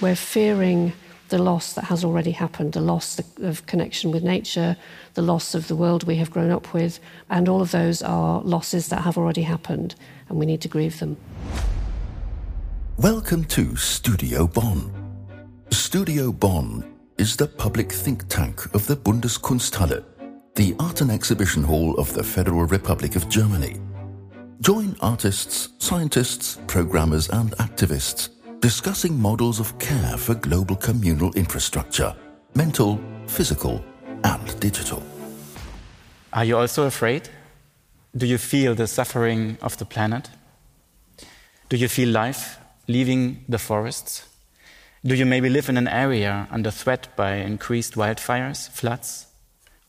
We're fearing the loss that has already happened, the loss of connection with nature, the loss of the world we have grown up with, and all of those are losses that have already happened, and we need to grieve them. Welcome to Studio Bonn. Studio Bonn is the public think tank of the Bundeskunsthalle, the art and exhibition hall of the Federal Republic of Germany. Join artists, scientists, programmers, and activists discussing models of care for global communal infrastructure mental, physical, and digital. Are you also afraid? Do you feel the suffering of the planet? Do you feel life leaving the forests? Do you maybe live in an area under threat by increased wildfires, floods,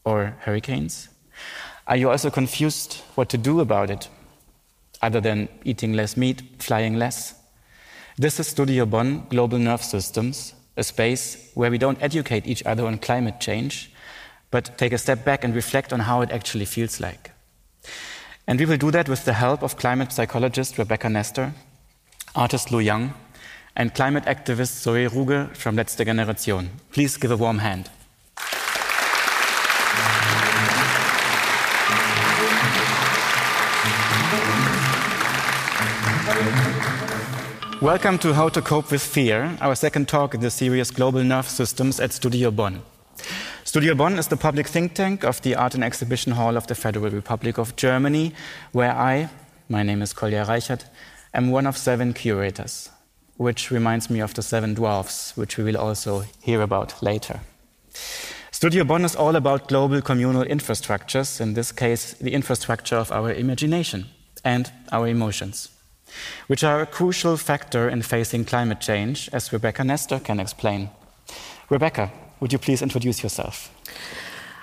or hurricanes? Are you also confused what to do about it, other than eating less meat, flying less? This is Studio Bonn Global Nerve Systems, a space where we don't educate each other on climate change, but take a step back and reflect on how it actually feels like. And we will do that with the help of climate psychologist Rebecca Nestor, artist Lu Yang, and climate activist Zoe Ruge from Letzte Generation. Please give a warm hand. Welcome to How to Cope with Fear, our second talk in the series Global Nerve Systems at Studio Bonn. Studio Bonn is the public think tank of the Art and Exhibition Hall of the Federal Republic of Germany, where I, my name is Kolja Reichert, am one of seven curators, which reminds me of the seven dwarfs, which we will also hear about later. Studio Bonn is all about global communal infrastructures, in this case, the infrastructure of our imagination and our emotions which are a crucial factor in facing climate change, as Rebecca Nestor can explain. Rebecca, would you please introduce yourself?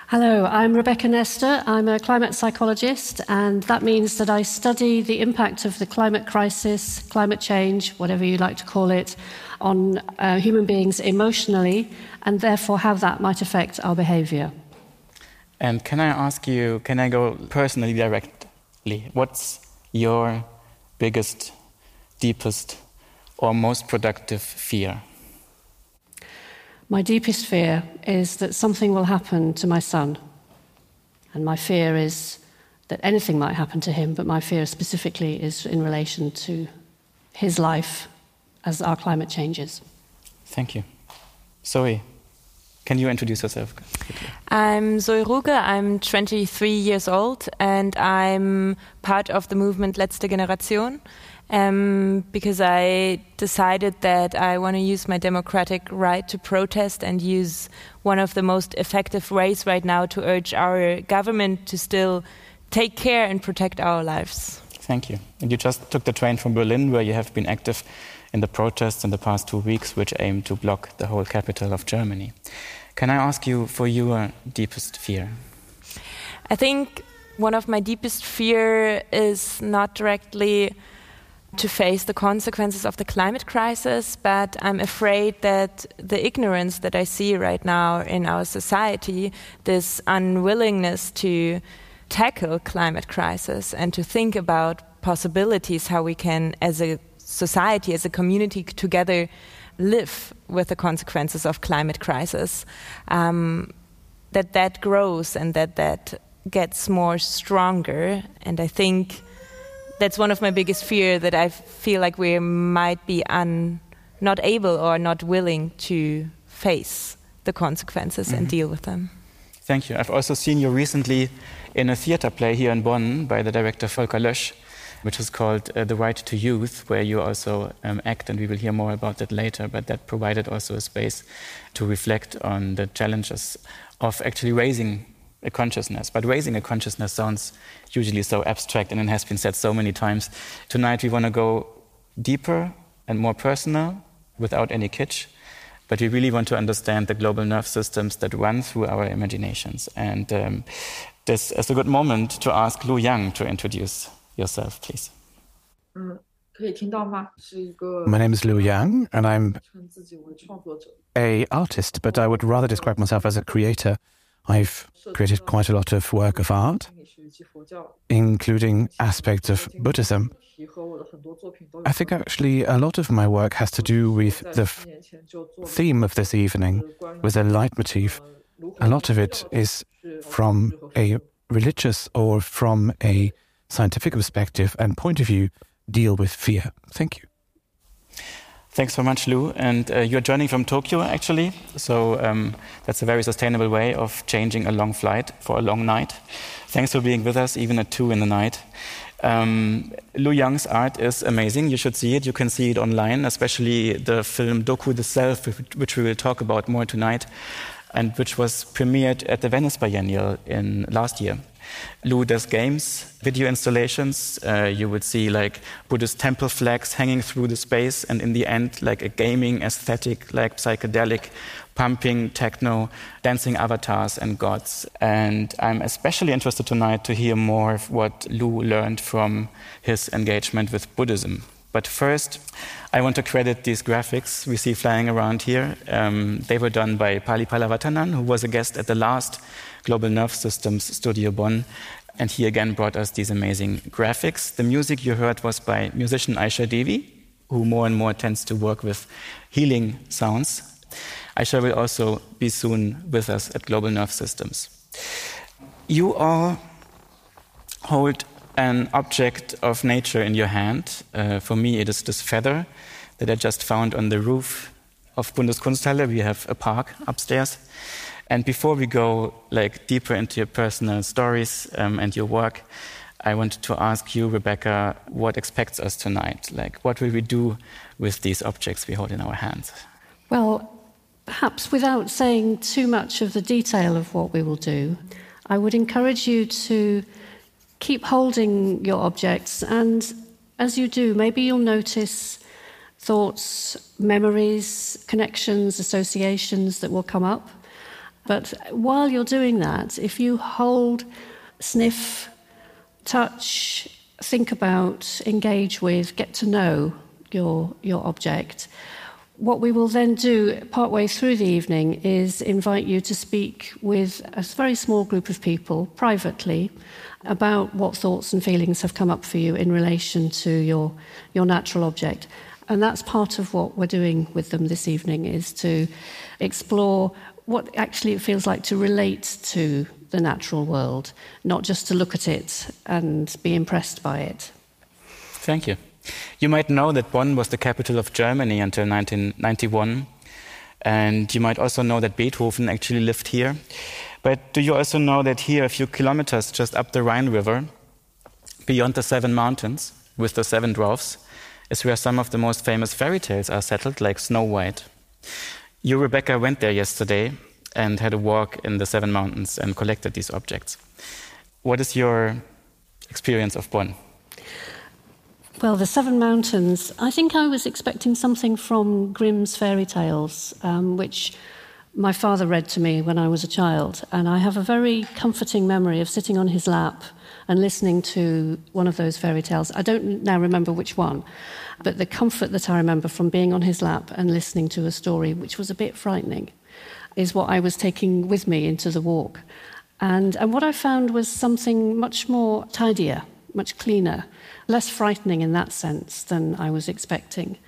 Hello, I'm Rebecca Nestor. I'm a climate psychologist, and that means that I study the impact of the climate crisis, climate change, whatever you like to call it, on uh, human beings emotionally, and therefore how that might affect our behavior. And can I ask you, can I go personally directly? What's your biggest, deepest, or most productive fear? My deepest fear is that something will happen to my son. And my fear is that anything might happen to him, but my fear specifically is in relation to his life as our climate changes. Thank you. Zoe, can you introduce yourself? I'm Zoe Ruge. I'm 23 years old and I'm part of the movement Letzte Generation um, because I decided that I want to use my democratic right to protest and use one of the most effective ways right now to urge our government to still take care and protect our lives. Thank you. And you just took the train from Berlin, where you have been active in the protests in the past two weeks, which aim to block the whole capital of Germany. Can I ask you for your deepest fear? I think one of my deepest fear is not directly to face the consequences of the climate crisis, but I'm afraid that the ignorance that I see right now in our society, this unwillingness to tackle climate crisis and to think about possibilities how we can as a society as a community together live with the consequences of climate crisis, um, that that grows and that that gets more stronger. And I think that's one of my biggest fear that I feel like we might be un, not able or not willing to face the consequences mm -hmm. and mm-hmm. deal with them. Thank you. I've also seen you recently in a theater play here in Bonn by the director Volker Lösch which is called uh, The Right to Youth, where you also um, act, and we will hear more about that later. But that provided also a space to reflect on the challenges of actually raising a consciousness. But raising a consciousness sounds usually so abstract, and it has been said so many times. Tonight, we want to go deeper and more personal without any kitsch. But we really want to understand the global nerve systems that run through our imaginations. And um, this is a good moment to ask Lu Yang to introduce yourself, please. My name is Lu Yang, and I'm a artist, but I would rather describe myself as a creator. I've created quite a lot of work of art, including aspects of Buddhism I think actually a lot of my work has to do with the theme of this evening, with a leitmotif. A lot of it is from a religious or from a scientific perspective and point of view deal with fear. Thank you. Thanks so much, Lu. And uh, you're joining from Tokyo, actually. So um, that's a very sustainable way of changing a long flight for a long night. Thanks for being with us, even at 2 in the night. Um, Lu Yang's art is amazing. You should see it. You can see it online, especially the film Doku the Self, which we will talk about more tonight, and which was premiered at the Venice Biennial in last year. Lu does games, video installations. Uh, you would see like Buddhist temple flags hanging through the space, and in the end, like a gaming aesthetic, like psychedelic, pumping techno, dancing avatars and gods. And I'm especially interested tonight to hear more of what Lu learned from his engagement with Buddhism. But first, I want to credit these graphics we see flying around here. Um, they were done by Pali Palavatanan, who was a guest at the last Global Nerve Systems Studio Bonn. And he again brought us these amazing graphics. The music you heard was by musician Aisha Devi, who more and more tends to work with healing sounds. Aisha will also be soon with us at Global Nerve Systems. You all hold an object of nature in your hand. Uh, for me, it is this feather that I just found on the roof of Bundeskunsthalle. We have a park upstairs. And before we go like deeper into your personal stories um, and your work, I wanted to ask you, Rebecca, what expects us tonight? Like, what will we do with these objects we hold in our hands? Well, perhaps without saying too much of the detail of what we will do, I would encourage you to keep holding your objects, and as you do, maybe you'll notice thoughts, memories, connections, associations that will come up. But while you're doing that, if you hold, sniff, touch, think about, engage with, get to know your, your object, what we will then do partway through the evening is invite you to speak with a very small group of people privately about what thoughts and feelings have come up for you in relation to your, your natural object. And that's part of what we're doing with them this evening is to explore what actually it feels like to relate to the natural world, not just to look at it and be impressed by it. Thank you. You might know that Bonn was the capital of Germany until 1991. And you might also know that Beethoven actually lived here. But do you also know that here, a few kilometers just up the Rhine River, beyond the seven mountains with the seven dwarfs, is where some of the most famous fairy tales are settled, like Snow White. You, Rebecca, went there yesterday and had a walk in the Seven Mountains and collected these objects. What is your experience of Bonn? Well, the Seven Mountains, I think I was expecting something from Grimm's fairy tales, um, which my father read to me when I was a child. And I have a very comforting memory of sitting on his lap and listening to one of those fairy tales. I don't now remember which one, but the comfort that I remember from being on his lap and listening to a story, which was a bit frightening, is what I was taking with me into the walk. And, and what I found was something much more tidier, much cleaner, less frightening in that sense than I was expecting.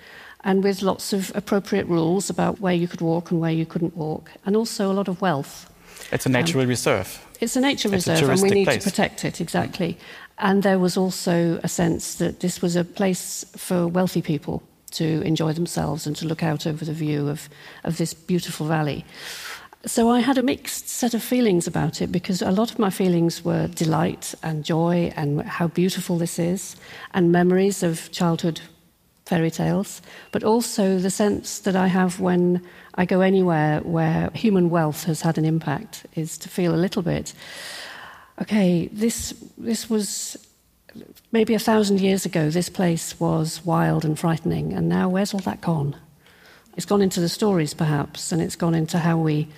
And with lots of appropriate rules about where you could walk and where you couldn't walk, and also a lot of wealth. It's a natural um, reserve. It's a nature it's reserve, a and we need place. to protect it, exactly. And there was also a sense that this was a place for wealthy people to enjoy themselves and to look out over the view of, of this beautiful valley. So I had a mixed set of feelings about it because a lot of my feelings were delight and joy and how beautiful this is, and memories of childhood fairy tales, but also the sense that I have when I go anywhere where human wealth has had an impact is to feel a little bit okay, this, this was maybe a thousand years ago, this place was wild and frightening, and now where's all that gone? It's gone into the stories, perhaps, and it's gone into how we,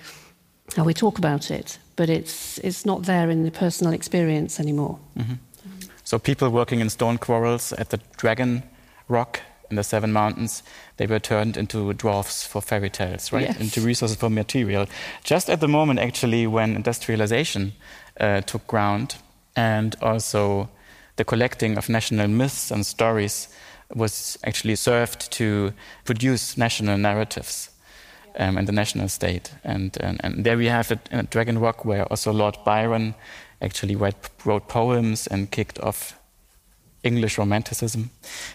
how we talk about it, but it's, it's not there in the personal experience anymore. Mm-hmm. So, people working in stone quarrels at the Dragon Rock in the Seven Mountains, they were turned into dwarfs for fairy tales, right? Yes. Into resources for material. Just at the moment, actually, when industrialization uh, took ground and also the collecting of national myths and stories was actually served to produce national narratives um, in the national state. And, and, and there we have it Dragon Rock, where also Lord Byron actually wrote, wrote poems and kicked off English Romanticism.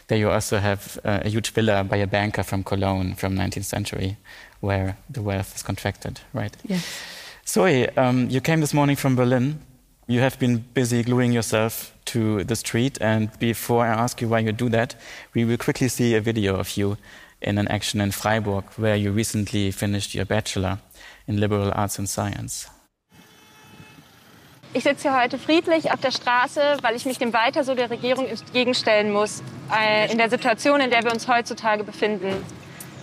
There you also have uh, a huge villa by a banker from Cologne from 19th century, where the wealth is contracted, right? Yes. Zoe, um, you came this morning from Berlin. You have been busy gluing yourself to the street, and before I ask you why you do that, we will quickly see a video of you in an action in Freiburg, where you recently finished your bachelor in liberal arts and science. Ich sitze hier heute friedlich auf der Straße, weil ich mich dem Weiter so der Regierung entgegenstellen muss, äh, in der Situation, in der wir uns heutzutage befinden.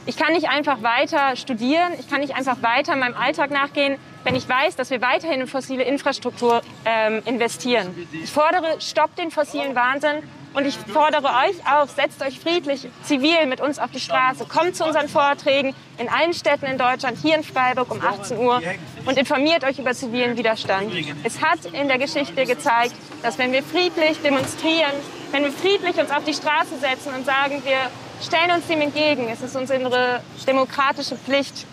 Ich kann nicht einfach weiter studieren, ich kann nicht einfach weiter meinem Alltag nachgehen, wenn ich weiß, dass wir weiterhin in fossile Infrastruktur ähm, investieren. Ich fordere, stoppt den fossilen Wahnsinn und ich fordere euch auf, setzt euch friedlich, zivil mit uns auf die Straße. Kommt zu unseren Vorträgen in allen Städten in Deutschland, hier in Freiburg um 18 Uhr und informiert euch über zivilen Widerstand. Es hat in der Geschichte gezeigt, dass wenn wir friedlich demonstrieren, wenn wir friedlich uns auf die Straße setzen und sagen, wir stellen uns dem entgegen, es ist unsere demokratische Pflicht,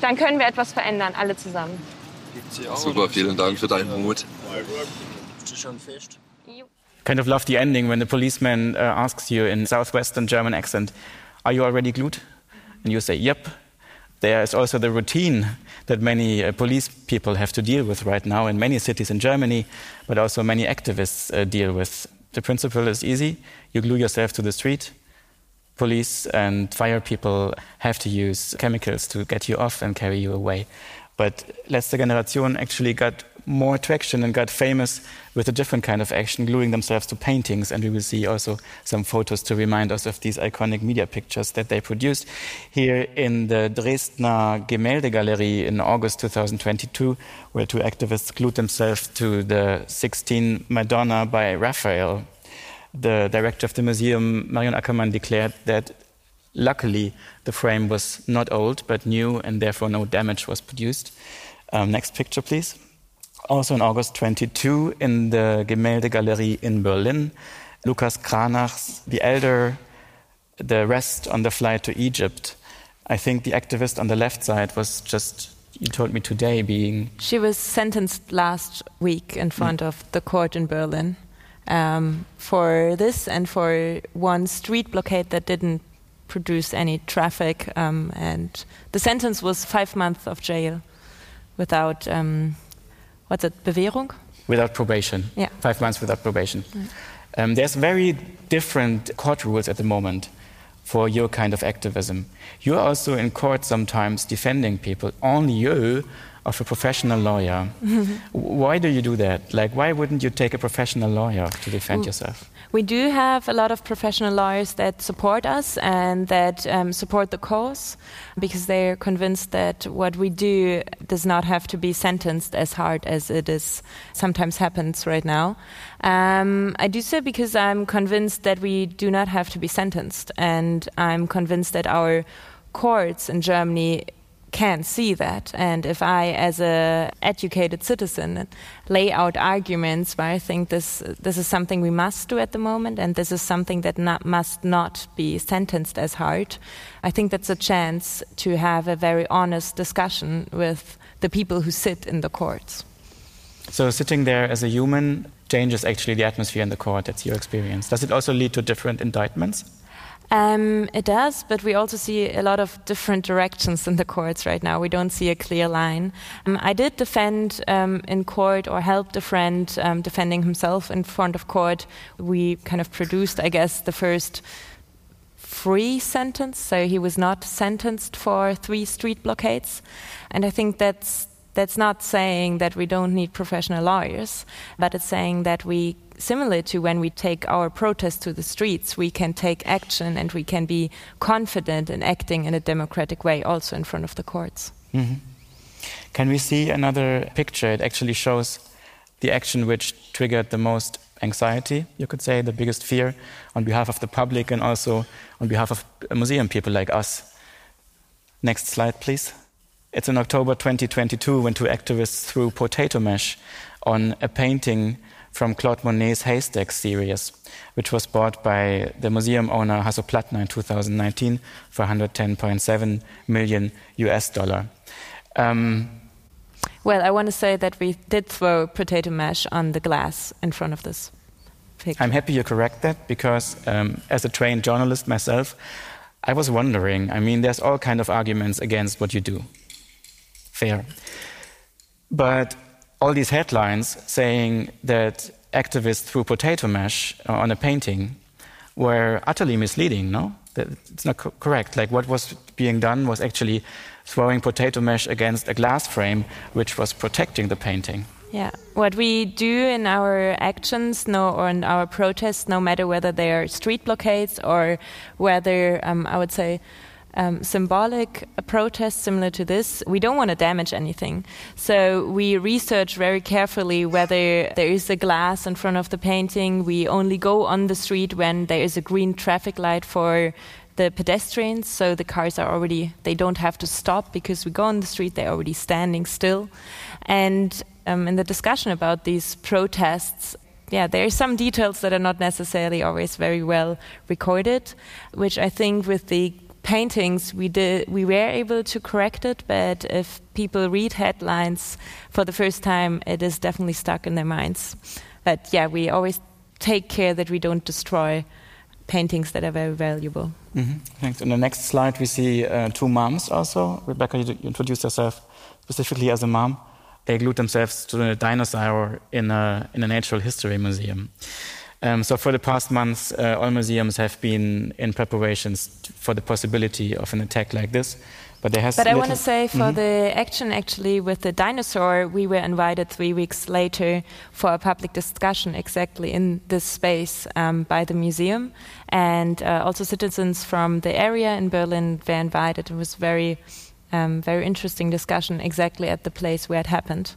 dann können wir etwas verändern, alle zusammen. Super, vielen Dank für deinen Mut. kind of love the ending when the policeman uh, asks you in southwestern German accent, "Are you already glued?" And you say, "Yep." There is also the routine that many uh, police people have to deal with right now in many cities in Germany, but also many activists uh, deal with. The principle is easy: you glue yourself to the street. Police and fire people have to use chemicals to get you off and carry you away. But Letzte Generation actually got more traction and got famous with a different kind of action, gluing themselves to paintings. And we will see also some photos to remind us of these iconic media pictures that they produced. Here in the Dresdner Gemäldegalerie in August 2022, where two activists glued themselves to the Sistine Madonna by Raphael. The director of the museum, Marion Ackermann, declared that luckily the frame was not old but new and therefore no damage was produced. Um, next picture, please also in August 22 in the Gemäldegalerie in Berlin. Lucas Cranach's The Elder, the rest on the flight to Egypt. I think the activist on the left side was just, you told me today, being. She was sentenced last week in front mm. of the court in Berlin um, for this and for one street blockade that didn't produce any traffic. Um, and the sentence was five months of jail without. Um, what's it, Bewährung? Without probation. Yeah. Five months without probation. Um, there's very different court rules at the moment for your kind of activism. You're also in court sometimes defending people. Only you of a professional lawyer. why do you do that? Like, why wouldn't you take a professional lawyer to defend yourself? We do have a lot of professional lawyers that support us and that um, support the cause because they're convinced that what we do does not have to be sentenced as hard as it is sometimes happens right now. Um, I do so because I'm convinced that we do not have to be sentenced, and I'm convinced that our courts in Germany can see that. And if I, as a educated citizen, lay out arguments where I think this this is something we must do at the moment, and this is something that not, must not be sentenced as hard, I think that's a chance to have a very honest discussion with the people who sit in the courts. So sitting there as a human changes actually the atmosphere in the court. That's your experience. Does it also lead to different indictments? Um, it does, but we also see a lot of different directions in the courts right now. We don't see a clear line. Um, I did defend um, in court or helped a friend um, defending himself in front of court. We kind of produced, I guess, the first free sentence, so he was not sentenced for three street blockades. And I think that's that's not saying that we don't need professional lawyers, but it's saying that we similar to when we take our protests to the streets, we can take action and we can be confident in acting in a democratic way also in front of the courts. Mm -hmm. Can we see another picture? It actually shows the action which triggered the most anxiety, you could say, the biggest fear on behalf of the public and also on behalf of museum people like us. Next slide, please. It's in October 2022 when two activists threw potato mash on a painting from Claude Monet's Haystack series, which was bought by the museum owner Hasso Plattner in 2019 for 110.7 million US dollar. Um, well, I want to say that we did throw potato mash on the glass in front of this picture. I'm happy you correct that because, um, as a trained journalist myself, I was wondering. I mean, there's all kind of arguments against what you do. Fair. But all these headlines saying that activists threw potato mash on a painting were utterly misleading, no? It's not co correct. Like what was being done was actually throwing potato mash against a glass frame which was protecting the painting. Yeah, what we do in our actions, no, or in our protests, no matter whether they are street blockades or whether um, I would say um, symbolic protests similar to this, we don't want to damage anything. So we research very carefully whether there is a glass in front of the painting. We only go on the street when there is a green traffic light for the pedestrians, so the cars are already, they don't have to stop because we go on the street, they're already standing still. And um, in the discussion about these protests, yeah, there are some details that are not necessarily always very well recorded, which I think with the paintings we did we were able to correct it but if people read headlines for the first time it is definitely stuck in their minds. But yeah we always take care that we don't destroy paintings that are very valuable. Mm -hmm. thanks. In the next slide we see uh, two moms also. Rebecca you introduced yourself specifically as a mom. They glued themselves to a dinosaur in a in a natural history museum um, so for the past months, uh, all museums have been in preparations for the possibility of an attack like this. But there has. But I want to say, for mm -hmm. the action actually with the dinosaur, we were invited three weeks later for a public discussion exactly in this space um, by the museum, and uh, also citizens from the area in Berlin were invited. It was very um, very interesting discussion exactly at the place where it happened.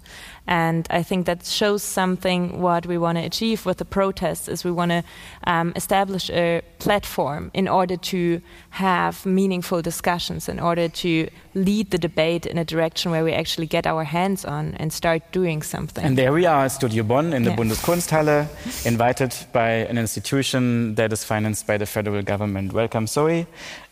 And I think that shows something what we want to achieve with the protests is we want to um, establish a platform in order to have meaningful discussions, in order to lead the debate in a direction where we actually get our hands on and start doing something. And there we are, Studio Bonn in the yeah. Bundeskunsthalle, invited by an institution that is financed by the federal government. Welcome, Zoe.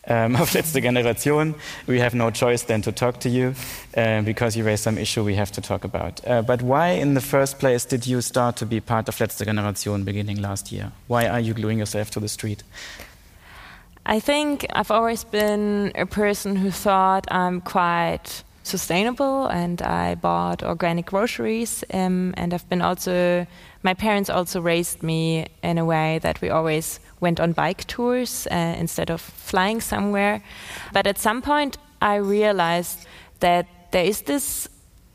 Um, of Letzte Generation, we have no choice than to talk to you uh, because you raised some issue we have to talk about. Uh, but why, in the first place, did you start to be part of Letzte Generation beginning last year? Why are you gluing yourself to the street? I think I've always been a person who thought I'm quite sustainable and I bought organic groceries um, and I've been also my parents also raised me in a way that we always went on bike tours uh, instead of flying somewhere but at some point I realized that there is this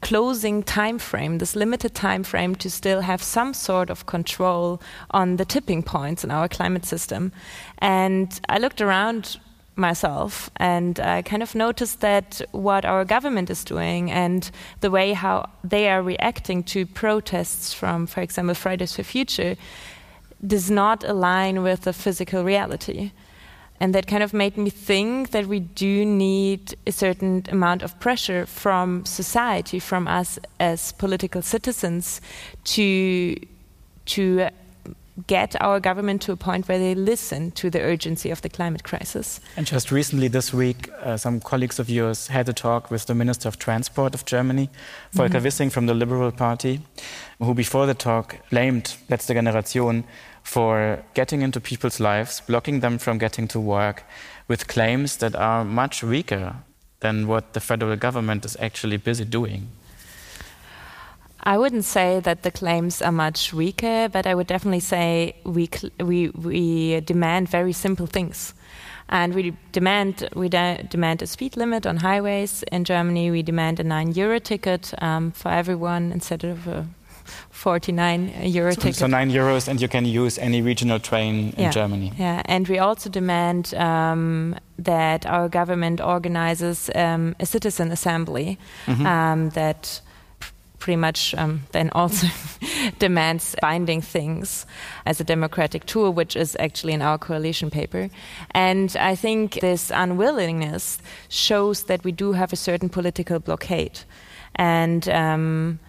closing time frame, this limited time frame to still have some sort of control on the tipping points in our climate system. And I looked around myself and I kind of noticed that what our government is doing and the way how they are reacting to protests from, for example, Fridays for Future does not align with the physical reality and that kind of made me think that we do need a certain amount of pressure from society, from us as political citizens, to to get our government to a point where they listen to the urgency of the climate crisis. And just recently this week, uh, some colleagues of yours had a talk with the Minister of Transport of Germany, Volker mm -hmm. Wissing from the Liberal Party, who before the talk blamed Letzte Generation for getting into people's lives, blocking them from getting to work with claims that are much weaker than what the federal government is actually busy doing. I wouldn't say that the claims are much weaker, but I would definitely say we, we, we demand very simple things. And we demand, we de demand a speed limit on highways in Germany. We demand a nine euro ticket um, for everyone instead of a 49 euro so, ticket. So 9 euros, and you can use any regional train in yeah. Germany. Yeah, and we also demand um, that our government organizes um, a citizen assembly mm -hmm. um, that pretty much um, then also demands binding things as a democratic tool, which is actually in our coalition paper. And I think this unwillingness shows that we do have a certain political blockade. And um,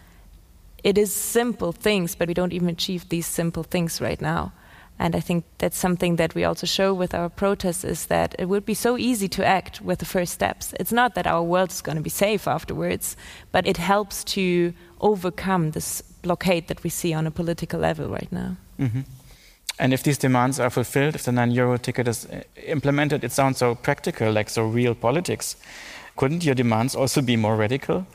it is simple things, but we don't even achieve these simple things right now. And I think that's something that we also show with our protests is that it would be so easy to act with the first steps. It's not that our world is going to be safe afterwards, but it helps to overcome this blockade that we see on a political level right now. Mm-hmm. And if these demands are fulfilled, if the nine euro ticket is uh, implemented, it sounds so practical, like so real politics. Couldn't your demands also be more radical?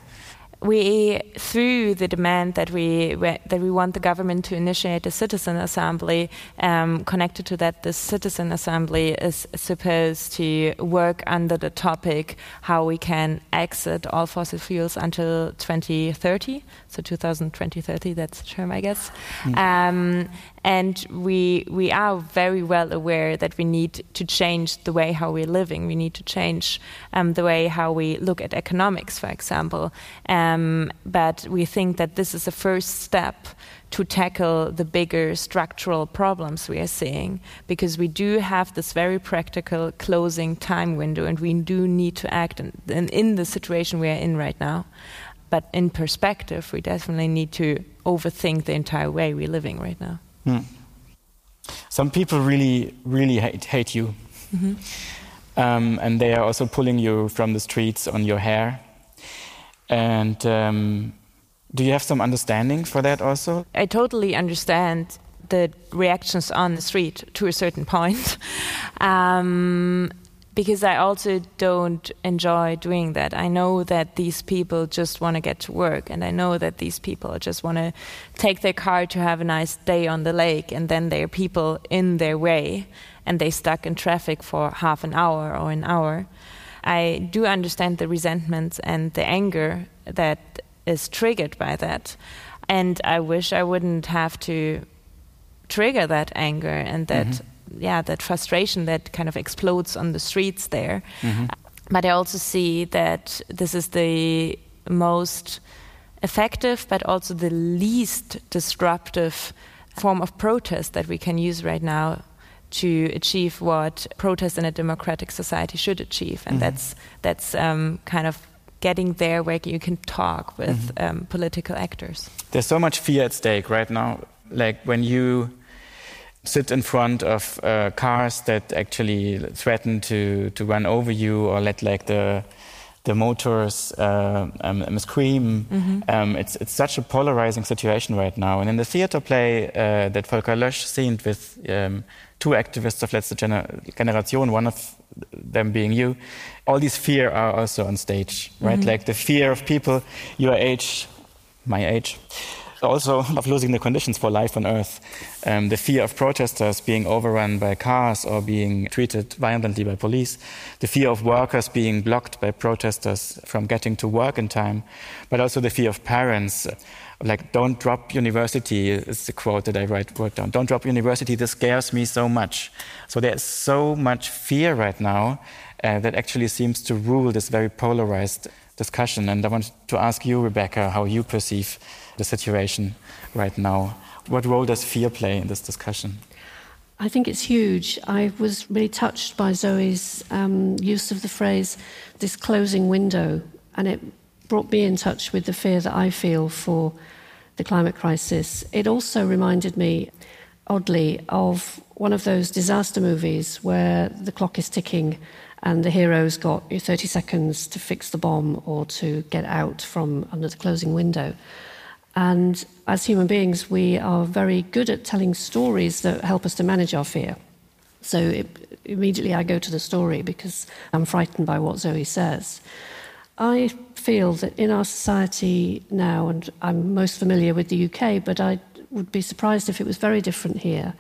We through the demand that we that we want the government to initiate a citizen assembly um, connected to that the citizen assembly is supposed to work under the topic how we can exit all fossil fuels until 2030 so 2020 that's the term i guess mm. um, and we we are very well aware that we need to change the way how we're living. We need to change um, the way how we look at economics, for example. Um, but we think that this is a first step to tackle the bigger structural problems we are seeing because we do have this very practical closing time window and we do need to act in, in, in the situation we are in right now. But in perspective, we definitely need to overthink the entire way we're living right now. Hmm. Some people really, really hate, hate you. Mm-hmm. Um, and they are also pulling you from the streets on your hair. And um, do you have some understanding for that also? I totally understand the reactions on the street to a certain point. um, because I also don't enjoy doing that. I know that these people just want to get to work, and I know that these people just want to take their car to have a nice day on the lake, and then there are people in their way, and they stuck in traffic for half an hour or an hour. I do understand the resentment and the anger that is triggered by that, and I wish I wouldn't have to trigger that anger and that. Mm-hmm yeah that frustration that kind of explodes on the streets there. Mm-hmm. But I also see that this is the most effective, but also the least disruptive form of protest that we can use right now to achieve what protest in a democratic society should achieve, and mm-hmm. that's that's um, kind of getting there where you can talk with mm-hmm. um, political actors. There's so much fear at stake right now. Like when you sit in front of uh, cars that actually threaten to, to run over you or let like the the motors uh, um, um, scream. Mm-hmm. Um, it's it's such a polarizing situation right now. And in the theater play uh, that Volker Lösch scened with um, two activists of Letzte Gener- Generation, one of them being you, all these fear are also on stage, right? Mm-hmm. Like the fear of people your age, my age also of losing the conditions for life on Earth. Um, the fear of protesters being overrun by cars or being treated violently by police. The fear of workers being blocked by protesters from getting to work in time. But also the fear of parents. Like, don't drop university is the quote that I write, wrote down. Don't drop university, this scares me so much. So there's so much fear right now uh, that actually seems to rule this very polarized discussion. And I want to ask you, Rebecca, how you perceive the situation right now. What role does fear play in this discussion? I think it's huge. I was really touched by Zoe's um, use of the phrase, this closing window, and it brought me in touch with the fear that I feel for the climate crisis. It also reminded me, oddly, of one of those disaster movies where the clock is ticking and the hero's got 30 seconds to fix the bomb or to get out from under the closing window. And as human beings, we are very good at telling stories that help us to manage our fear. So it, immediately I go to the story because I'm frightened by what Zoe says. I feel that in our society now, and I'm most familiar with the UK, but I would be surprised if it was very different here,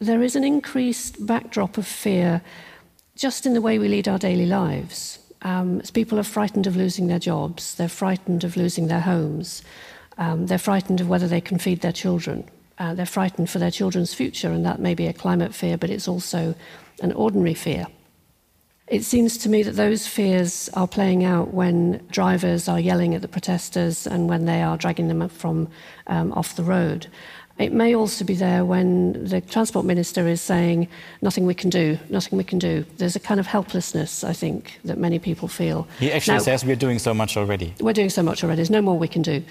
there is an increased backdrop of fear just in the way we lead our daily lives. Um, people are frightened of losing their jobs, they're frightened of losing their homes. Um, they're frightened of whether they can feed their children. Uh, they're frightened for their children's future, and that may be a climate fear, but it's also an ordinary fear. It seems to me that those fears are playing out when drivers are yelling at the protesters and when they are dragging them from um, off the road. It may also be there when the transport minister is saying, nothing we can do, nothing we can do. There's a kind of helplessness, I think, that many people feel. He actually now, says we're doing so much already. We're doing so much already. There's no more we can do.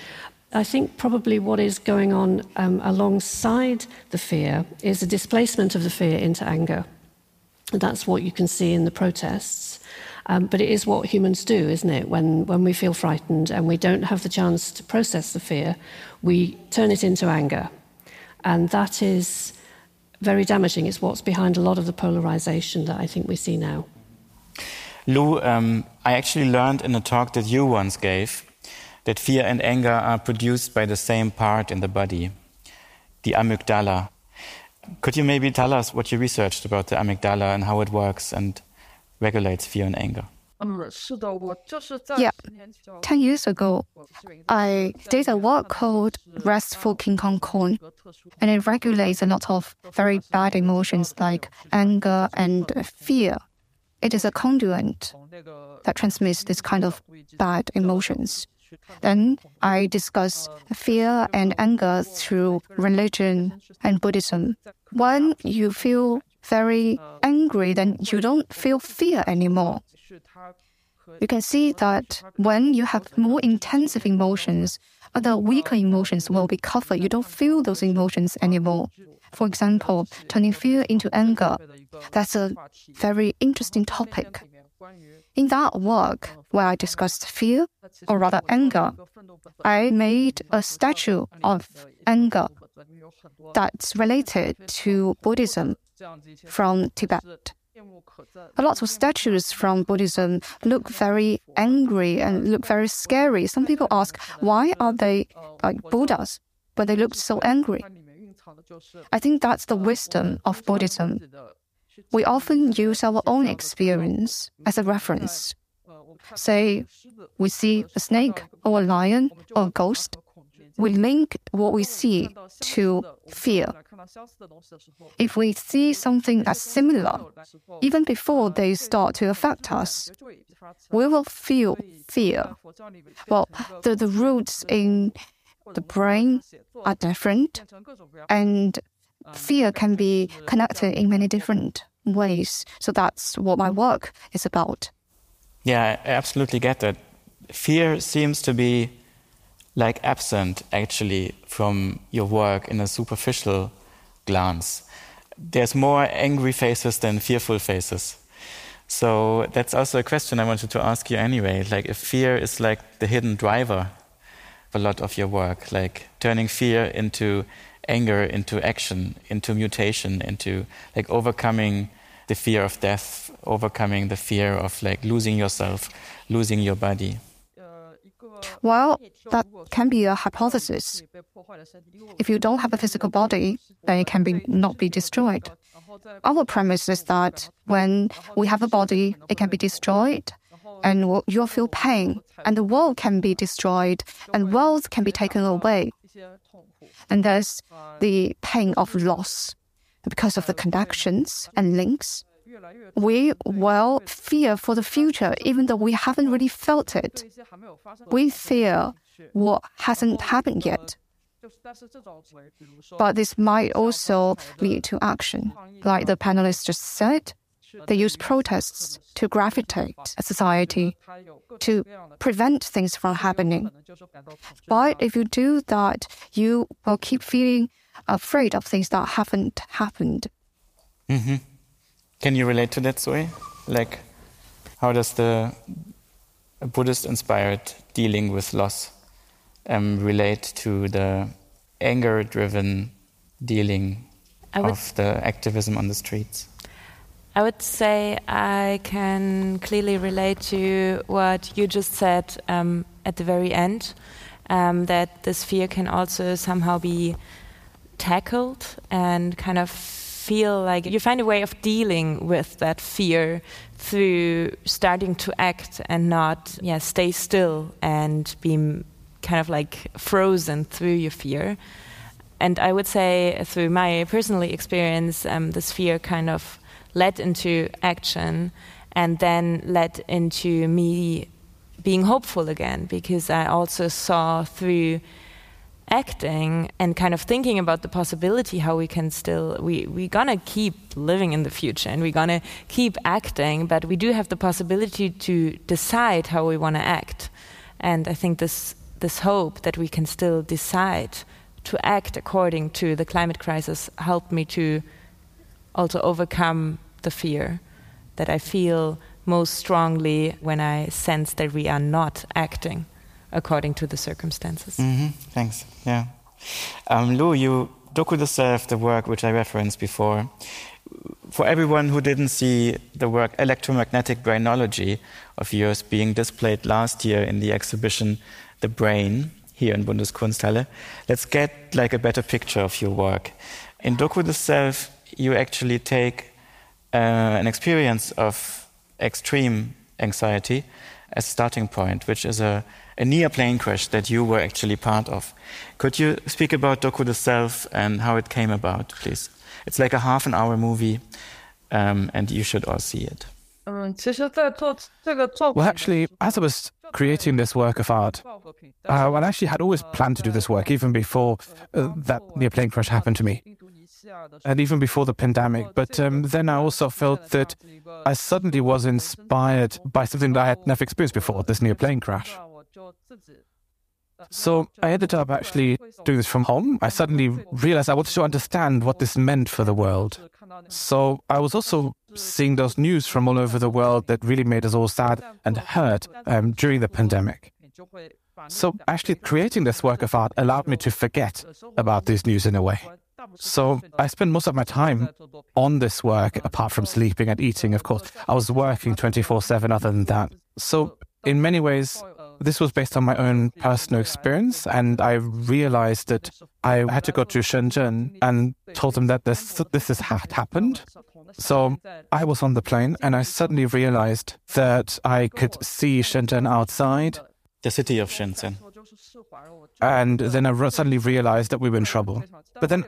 I think probably what is going on um, alongside the fear is a displacement of the fear into anger. That's what you can see in the protests. Um, but it is what humans do, isn't it? When, when we feel frightened and we don't have the chance to process the fear, we turn it into anger. And that is very damaging. It's what's behind a lot of the polarization that I think we see now. Lu, um, I actually learned in a talk that you once gave that fear and anger are produced by the same part in the body, the amygdala. Could you maybe tell us what you researched about the amygdala and how it works and regulates fear and anger? Yeah. 10 years ago, I did a work called Wrathful King Kong Core, and it regulates a lot of very bad emotions like anger and fear. It is a conduit that transmits this kind of bad emotions. Then I discuss fear and anger through religion and Buddhism. When you feel very angry, then you don't feel fear anymore. You can see that when you have more intensive emotions, other weaker emotions will be covered. You don't feel those emotions anymore. For example, turning fear into anger. That's a very interesting topic. In that work, where I discussed fear, or rather anger, I made a statue of anger that's related to Buddhism from Tibet. A lot of statues from Buddhism look very angry and look very scary. Some people ask, why are they like Buddhas, but they look so angry? I think that's the wisdom of Buddhism. We often use our own experience as a reference. Say, we see a snake or a lion or a ghost, we link what we see to fear. If we see something that's similar, even before they start to affect us, we will feel fear. Well, the, the roots in the brain are different, and fear can be connected in many different ways. So that's what my work is about. Yeah, I absolutely get that. Fear seems to be like absent actually from your work in a superficial glance. There's more angry faces than fearful faces. So that's also a question I wanted to ask you anyway. Like, if fear is like the hidden driver of a lot of your work, like turning fear into anger, into action, into mutation, into like overcoming the fear of death, overcoming the fear of like losing yourself, losing your body. Well, that can be a hypothesis. If you don't have a physical body, then it can be not be destroyed. Our premise is that when we have a body, it can be destroyed, and you'll feel pain, and the world can be destroyed, and wealth can be taken away. And there's the pain of loss because of the connections and links we will fear for the future, even though we haven't really felt it. We fear what hasn't happened yet. But this might also lead to action. Like the panelists just said, they use protests to gravitate a society, to prevent things from happening. But if you do that, you will keep feeling afraid of things that haven't happened. Mm-hmm. Can you relate to that, Zoe? Like, how does the Buddhist inspired dealing with loss um, relate to the anger driven dealing of the activism on the streets? I would say I can clearly relate to what you just said um, at the very end um, that this fear can also somehow be tackled and kind of feel like you find a way of dealing with that fear through starting to act and not yeah stay still and be kind of like frozen through your fear. And i would say through my personal experience um, this fear kind of led into action and then led into me being hopeful again because i also saw through acting and kind of thinking about the possibility how we can still we we gonna keep living in the future and we're gonna keep acting but we do have the possibility to decide how we want to act. And i think this this hope that we can still decide to act according to the climate crisis helped me to also overcome the fear that I feel most strongly when I sense that we are not acting according to the circumstances. Mm-hmm. Thanks. Yeah. Um, Lu, you docu yourself the work which I referenced before. For everyone who didn't see the work Electromagnetic Brainology of yours being displayed last year in the exhibition The Brain here in Bundeskunsthalle, let's get like a better picture of your work. In Doku the Self, you actually take uh, an experience of extreme anxiety as a starting point, which is a, a, near plane crash that you were actually part of. Could you speak about Doku the Self and how it came about, please? It's like a half an hour movie, um, and you should all see it. Well, actually, as I was creating this work of art, uh, well, I actually had always planned to do this work even before uh, that near plane crash happened to me and even before the pandemic. But um, then I also felt that I suddenly was inspired by something that I had never experienced before this near plane crash. So I ended up actually doing this from home. I suddenly realized I wanted to understand what this meant for the world. So I was also seeing those news from all over the world that really made us all sad and hurt um, during the pandemic. So actually creating this work of art allowed me to forget about these news in a way. So I spend most of my time on this work, apart from sleeping and eating, of course. I was working 24 7 other than that. So, in many ways, this was based on my own personal experience, and I realized that I had to go to Shenzhen and told them that this this has happened. So I was on the plane, and I suddenly realized that I could see Shenzhen outside. The city of Shenzhen. And then I suddenly realized that we were in trouble. But then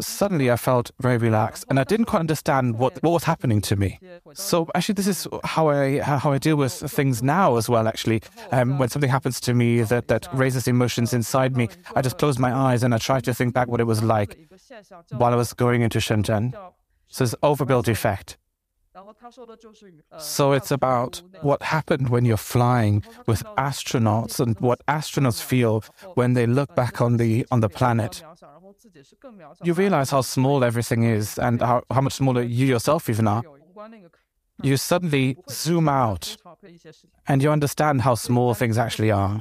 suddenly I felt very relaxed and I didn't quite understand what, what was happening to me. So actually, this is how I, how I deal with things now as well, actually. Um, when something happens to me that, that raises emotions inside me, I just close my eyes and I try to think back what it was like while I was going into Shenzhen. So it's overview effect. So it's about what happened when you're flying with astronauts and what astronauts feel when they look back on the on the planet. You realize how small everything is and how, how much smaller you yourself even are. You suddenly zoom out and you understand how small things actually are.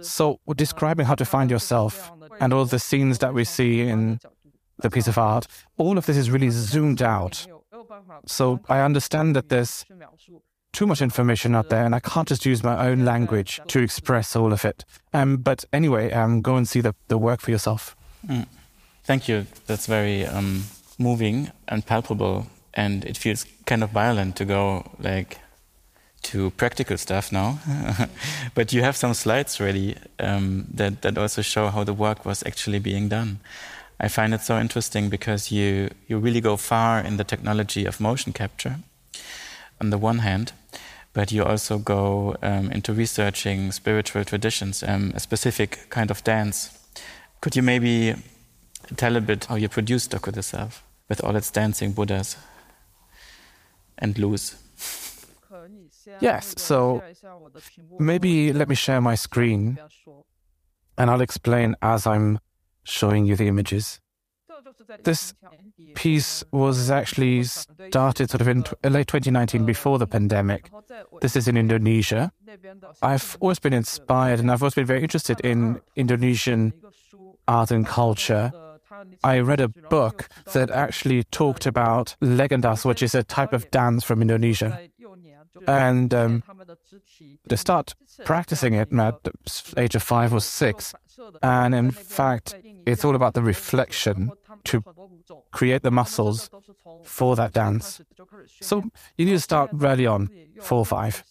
So, describing how to find yourself and all the scenes that we see in the piece of art, all of this is really zoomed out so I understand that there's too much information out there, and I can't just use my own language to express all of it. Um, but anyway, um, go and see the, the work for yourself. Mm. Thank you. That's very um, moving and palpable, and it feels kind of violent to go like to practical stuff now. but you have some slides ready um, that that also show how the work was actually being done. I find it so interesting because you, you really go far in the technology of motion capture on the one hand, but you also go um, into researching spiritual traditions, um, a specific kind of dance. Could you maybe tell a bit how you produced Doku the Self with all its dancing Buddhas and Lus? Yes, so maybe let me share my screen and I'll explain as I'm showing you the images. This piece was actually started sort of in late 2019 before the pandemic. This is in Indonesia. I've always been inspired and I've always been very interested in Indonesian art and culture. I read a book that actually talked about legendas, which is a type of dance from Indonesia. And um, they start practicing it at the age of five or six. And in fact, it's all about the reflection to create the muscles for that dance. So you need to start early on, four or five.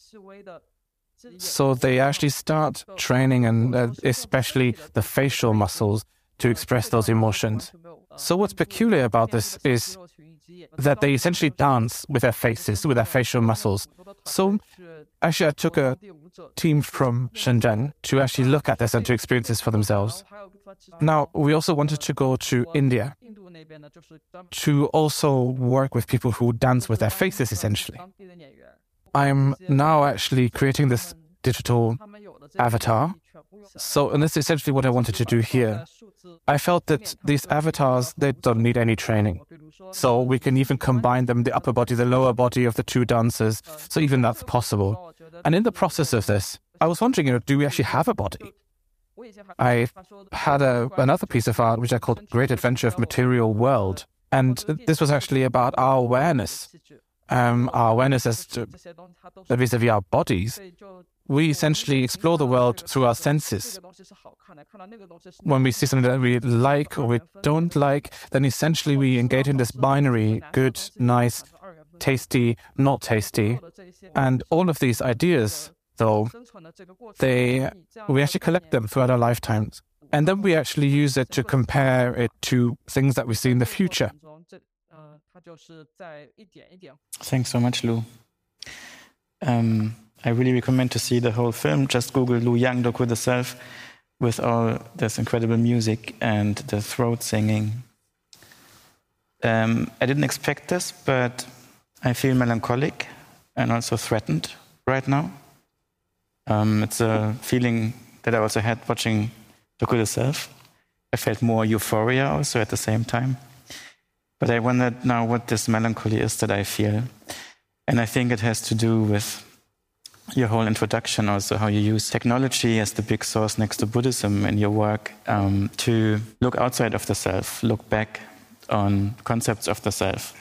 So they actually start training and uh, especially the facial muscles to express those emotions. So what's peculiar about this is that they essentially dance with their faces, with their facial muscles. So actually I took a team from Shenzhen to actually look at this and to experience this for themselves. Now, we also wanted to go to India to also work with people who dance with their faces, essentially. I'm now actually creating this digital avatar So, and that's essentially what I wanted to do here. I felt that these avatars, they don't need any training. So we can even combine them, the upper body, the lower body of the two dancers. So even that's possible. And in the process of this, I was wondering, you know, do we actually have a body? I had a, another piece of art which I called Great Adventure of Material World. And this was actually about our awareness, um, our awareness as to vis-a-vis our bodies we essentially explore the world through our senses. When we see something that we like or we don't like, then essentially we engage in this binary good, nice, tasty, not tasty. And all of these ideas, though, they we actually collect them throughout our lifetimes. And then we actually use it to compare it to things that we see in the future. Thanks so much, Lu. Um, I really recommend to see the whole film. Just Google Lu Yang Doku the Self with all this incredible music and the throat singing. Um, I didn't expect this, but I feel melancholic and also threatened right now. Um, it's a feeling that I also had watching Doku the Self. I felt more euphoria also at the same time. But I wondered now what this melancholy is that I feel. And I think it has to do with your whole introduction, also how you use technology as the big source next to Buddhism in your work um, to look outside of the self, look back on concepts of the self,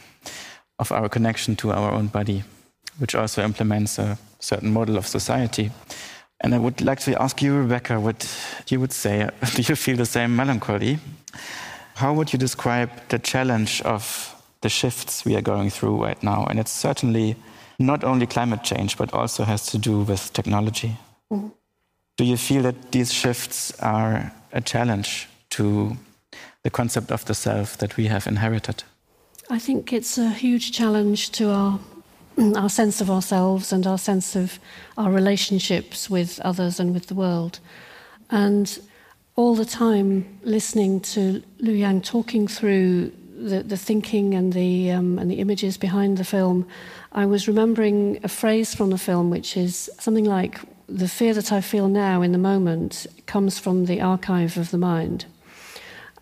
of our connection to our own body, which also implements a certain model of society. And I would like to ask you, Rebecca, what you would say. Do you feel the same melancholy? How would you describe the challenge of the shifts we are going through right now? And it's certainly not only climate change, but also has to do with technology. Mm-hmm. Do you feel that these shifts are a challenge to the concept of the self that we have inherited? I think it's a huge challenge to our our sense of ourselves and our sense of our relationships with others and with the world. And all the time listening to Lu Yang talking through the, the thinking and the, um, and the images behind the film, I was remembering a phrase from the film which is something like, The fear that I feel now in the moment comes from the archive of the mind.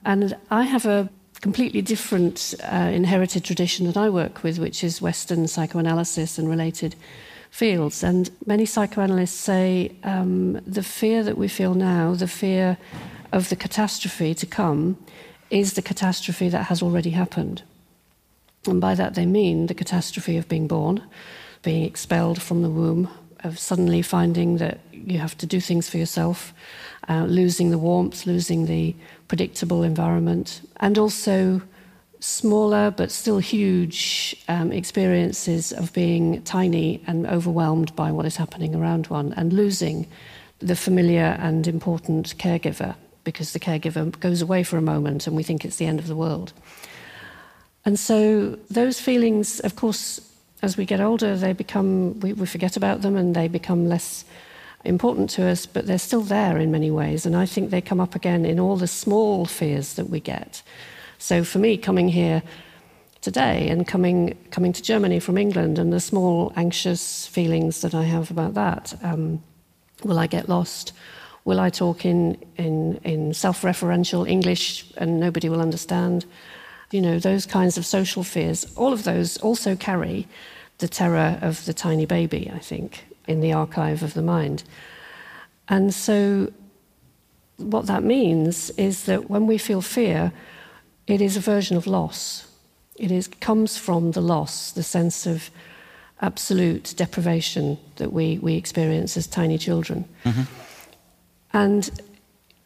And I have a completely different uh, inherited tradition that I work with, which is Western psychoanalysis and related fields. And many psychoanalysts say um, the fear that we feel now, the fear of the catastrophe to come, is the catastrophe that has already happened. And by that they mean the catastrophe of being born, being expelled from the womb, of suddenly finding that you have to do things for yourself, uh, losing the warmth, losing the predictable environment, and also smaller but still huge um, experiences of being tiny and overwhelmed by what is happening around one, and losing the familiar and important caregiver because the caregiver goes away for a moment and we think it's the end of the world. And so those feelings, of course, as we get older, they become, we, we forget about them and they become less important to us, but they're still there in many ways. And I think they come up again in all the small fears that we get. So for me, coming here today and coming, coming to Germany from England and the small anxious feelings that I have about that um, will I get lost? Will I talk in, in, in self referential English and nobody will understand? You know, those kinds of social fears, all of those also carry the terror of the tiny baby, I think, in the archive of the mind. And so, what that means is that when we feel fear, it is a version of loss. It is, comes from the loss, the sense of absolute deprivation that we, we experience as tiny children. Mm-hmm. And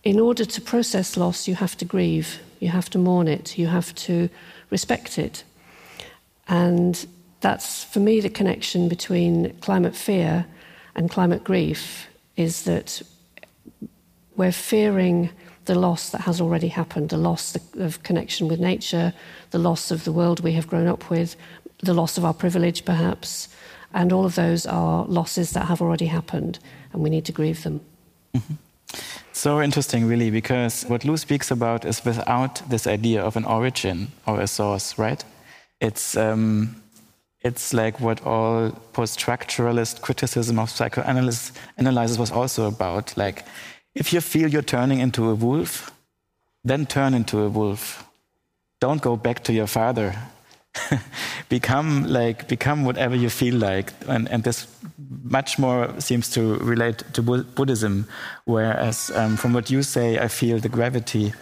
in order to process loss, you have to grieve, you have to mourn it, you have to respect it. And that's, for me, the connection between climate fear and climate grief is that we're fearing the loss that has already happened, the loss of connection with nature, the loss of the world we have grown up with, the loss of our privilege, perhaps. And all of those are losses that have already happened, and we need to grieve them. Mm-hmm. So interesting, really, because what Lu speaks about is without this idea of an origin or a source, right? It's um, it's like what all post-structuralist criticism of psychoanalysis was also about. Like, If you feel you're turning into a wolf, then turn into a wolf. Don't go back to your father. become like become whatever you feel like, and, and this much more seems to relate to Buddhism. Whereas um, from what you say, I feel the gravity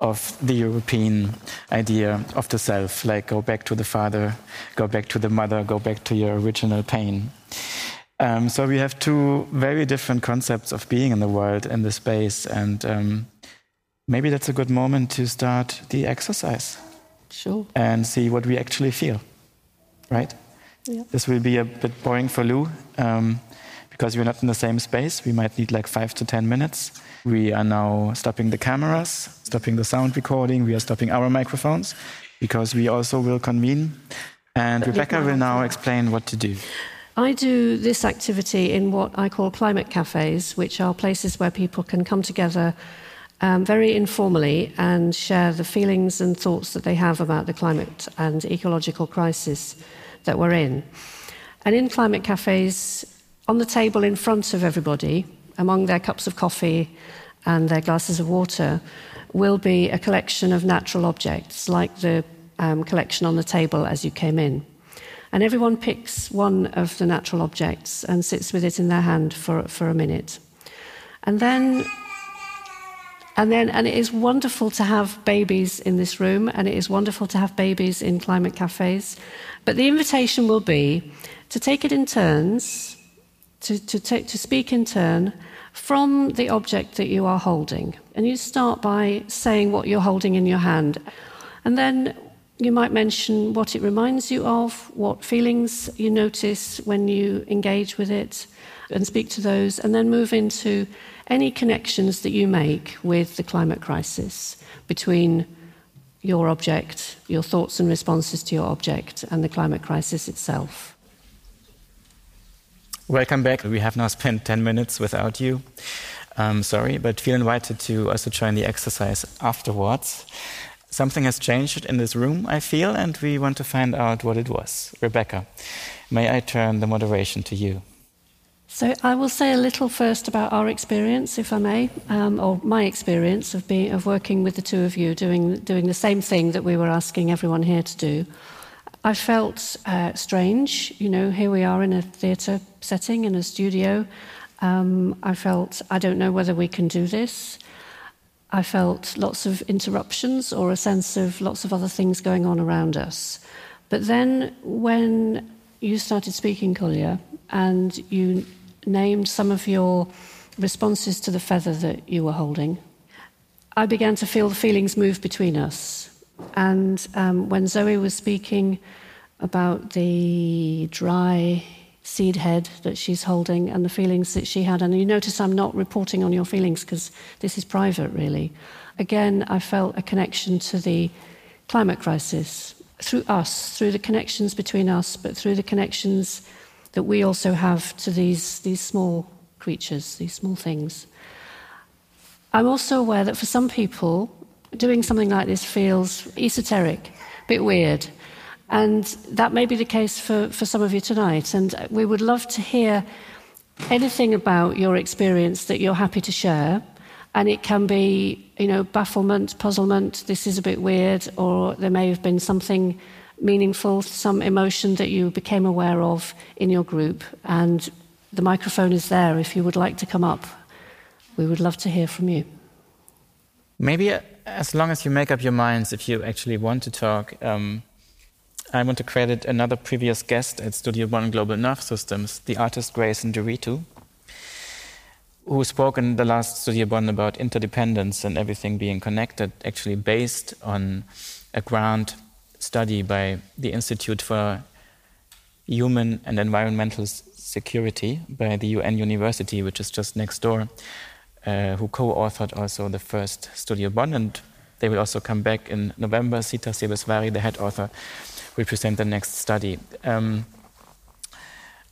of the European idea of the self, like go back to the father, go back to the mother, go back to your original pain. Um, so we have two very different concepts of being in the world in the space, and um, maybe that's a good moment to start the exercise. Sure. And see what we actually feel, right? Yeah. This will be a bit boring for Lu um, because we're not in the same space. We might need like five to ten minutes. We are now stopping the cameras, stopping the sound recording. We are stopping our microphones because we also will convene. And Rebecca will now explain what to do. I do this activity in what I call climate cafes, which are places where people can come together um, very informally and share the feelings and thoughts that they have about the climate and ecological crisis that we're in. And in climate cafes, on the table in front of everybody, among their cups of coffee and their glasses of water, will be a collection of natural objects, like the um, collection on the table as you came in. And everyone picks one of the natural objects and sits with it in their hand for, for a minute. And then and then, and it is wonderful to have babies in this room, and it is wonderful to have babies in climate cafes. But the invitation will be to take it in turns, to, to, take, to speak in turn from the object that you are holding. And you start by saying what you're holding in your hand. And then you might mention what it reminds you of, what feelings you notice when you engage with it, and speak to those, and then move into any connections that you make with the climate crisis between your object, your thoughts and responses to your object, and the climate crisis itself. Welcome back. We have now spent 10 minutes without you. Um, sorry, but feel invited to also join the exercise afterwards. Something has changed in this room, I feel, and we want to find out what it was. Rebecca, may I turn the moderation to you? So I will say a little first about our experience, if I may, um, or my experience of being of working with the two of you, doing doing the same thing that we were asking everyone here to do. I felt uh, strange. You know, here we are in a theatre setting in a studio. Um, I felt I don't know whether we can do this. I felt lots of interruptions or a sense of lots of other things going on around us. But then when you started speaking, Kolja, and you named some of your responses to the feather that you were holding, I began to feel the feelings move between us. And um, when Zoe was speaking about the dry seed head that she's holding and the feelings that she had, and you notice I'm not reporting on your feelings because this is private, really. Again, I felt a connection to the climate crisis through us, through the connections between us, but through the connections that we also have to these, these small creatures, these small things. I'm also aware that for some people, doing something like this feels esoteric, a bit weird. And that may be the case for, for some of you tonight. And we would love to hear anything about your experience that you're happy to share. And it can be, you know, bafflement, puzzlement, this is a bit weird, or there may have been something meaningful, some emotion that you became aware of in your group. And the microphone is there if you would like to come up. We would love to hear from you. Maybe uh, as long as you make up your minds, if you actually want to talk, um, I want to credit another previous guest at Studio Bonn Global Nerve Systems, the artist Grace Ndiritu, who spoke in the last Studio Bonn about interdependence and everything being connected, actually based on a grant study by the Institute for Human and Environmental Security by the UN University, which is just next door, uh, who co authored also the first Studio Bonn. And they will also come back in November. Zita Sebesvari, the head author, will present the next study. Um,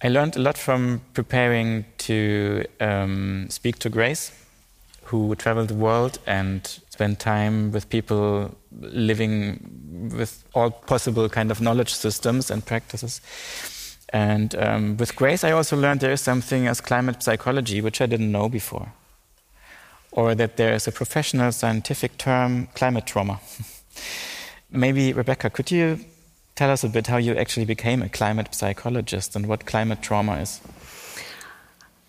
I learned a lot from preparing to um, speak to Grace, who traveled the world and spent time with people living with all possible kind of knowledge systems and practices. And um, with Grace, I also learned there is something as climate psychology, which I didn't know before. or that there is a professional scientific term, climate trauma. Maybe, Rebecca, could you tell us a bit how you actually became a climate psychologist and what climate trauma is?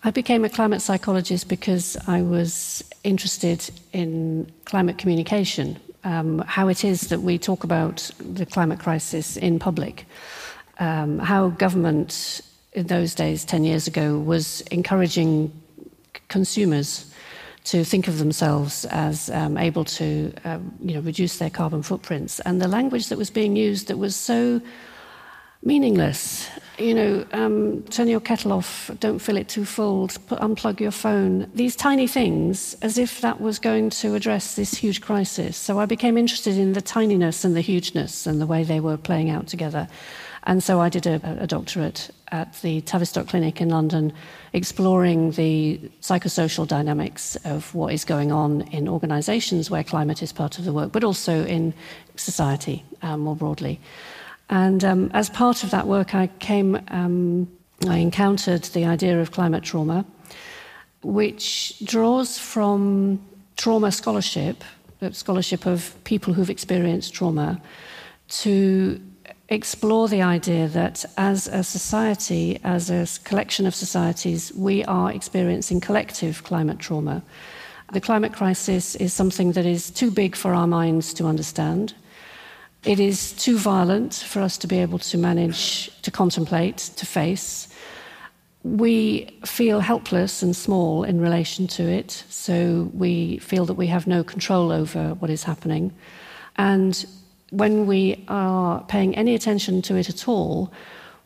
I became a climate psychologist because I was interested in climate communication, um, how it is that we talk about the climate crisis in public, um, how government in those days, 10 years ago, was encouraging consumers to think of themselves as um, able to um, you know, reduce their carbon footprints. And the language that was being used that was so meaningless. You know, um, turn your kettle off, don't fill it too full, put, unplug your phone. These tiny things, as if that was going to address this huge crisis. So I became interested in the tininess and the hugeness and the way they were playing out together. And so I did a, a doctorate at the Tavistock Clinic in London, exploring the psychosocial dynamics of what is going on in organizations where climate is part of the work, but also in society um, more broadly. And um, as part of that work, I came, um, I encountered the idea of climate trauma, which draws from trauma scholarship, the scholarship of people who've experienced trauma, to explore the idea that as a society, as a collection of societies, we are experiencing collective climate trauma. The climate crisis is something that is too big for our minds to understand. It is too violent for us to be able to manage, to contemplate, to face. We feel helpless and small in relation to it, so we feel that we have no control over what is happening. And when we are paying any attention to it at all,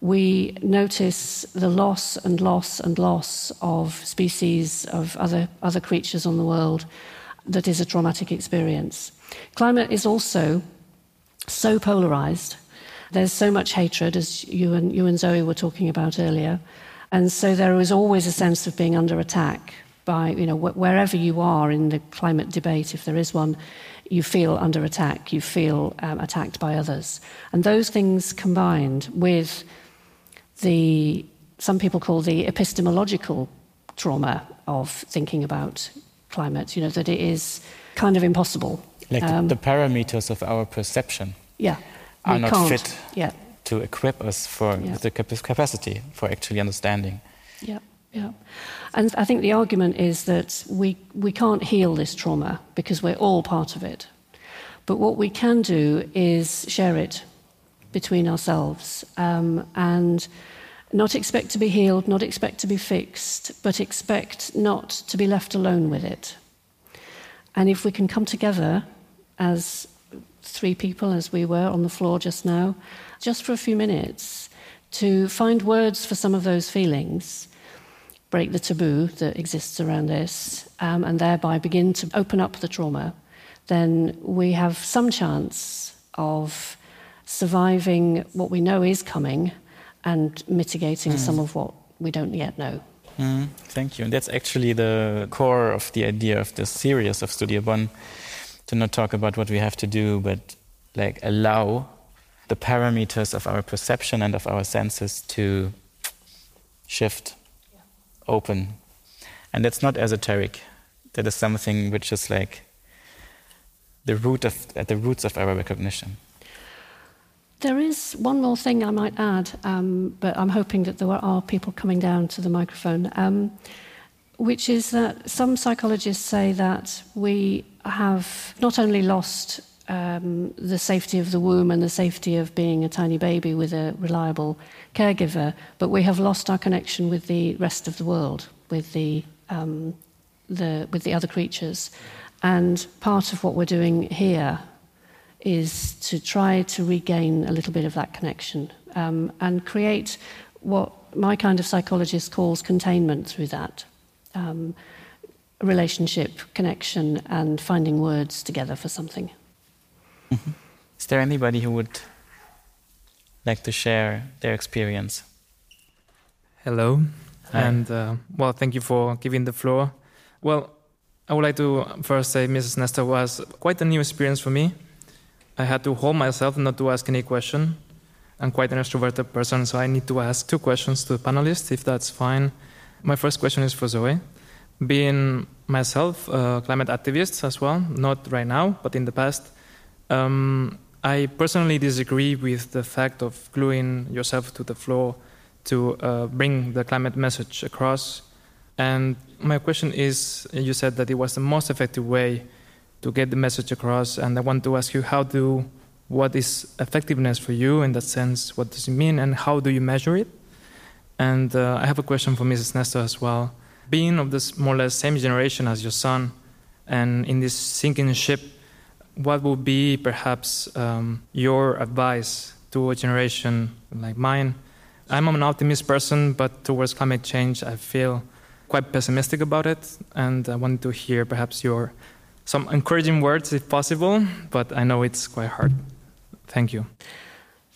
we notice the loss and loss and loss of species, of other, other creatures on the world that is a traumatic experience. Climate is also so polarized. There's so much hatred, as you and, you and Zoe were talking about earlier. And so there is always a sense of being under attack by, you know, wh- wherever you are in the climate debate, if there is one, you feel under attack, you feel um, attacked by others. And those things combined with the, some people call the epistemological trauma of thinking about climate, you know, that it is kind of impossible. Like um, the, the, parameters of our perception yeah, are not can't. fit yeah. to equip us for yeah. the capacity for actually understanding. Yeah. Yeah. And I think the argument is that we, we can't heal this trauma because we're all part of it. But what we can do is share it between ourselves um, and not expect to be healed, not expect to be fixed, but expect not to be left alone with it. And if we can come together as three people, as we were on the floor just now, just for a few minutes, to find words for some of those feelings break the taboo that exists around this um, and thereby begin to open up the trauma, then we have some chance of surviving what we know is coming and mitigating mm. some of what we don't yet know. Mm, thank you. And that's actually the core of the idea of this series of Studio Bonn to not talk about what we have to do, but like allow the parameters of our perception and of our senses to shift open. And that's not esoteric. That is something which is like the root of at the roots of our recognition. There is one more thing I might add, um, but I'm hoping that there are people coming down to the microphone, um, which is that some psychologists say that we have not only lost um, the safety of the womb and the safety of being a tiny baby with a reliable caregiver, but we have lost our connection with the rest of the world, with the, um, the, with the other creatures. And part of what we're doing here is to try to regain a little bit of that connection um, and create what my kind of psychologist calls containment through that. Um, relationship, connection, and finding words together for something. Mm-hmm. Is there anybody who would like to share their experience? Hello, Hi. and uh, well, thank you for giving the floor. Well, I would like to first say Mrs. Nestor was quite a new experience for me. I had to hold myself not to ask any question. I'm quite an extroverted person, so I need to ask two questions to the panelists, if that's fine. My first question is for Zoe. Being myself a climate activist as well, not right now, but in the past. Um, I personally disagree with the fact of gluing yourself to the floor to uh, bring the climate message across. And my question is you said that it was the most effective way to get the message across, and I want to ask you how do what is effectiveness for you in that sense? What does it mean, and how do you measure it? And uh, I have a question for Mrs. Nestor as well. Being of this more or less same generation as your son, and in this sinking ship, what would be perhaps um, your advice to a generation like mine? I'm an optimist person, but towards climate change, I feel quite pessimistic about it, and I wanted to hear perhaps your some encouraging words if possible, but I know it's quite hard. Thank you.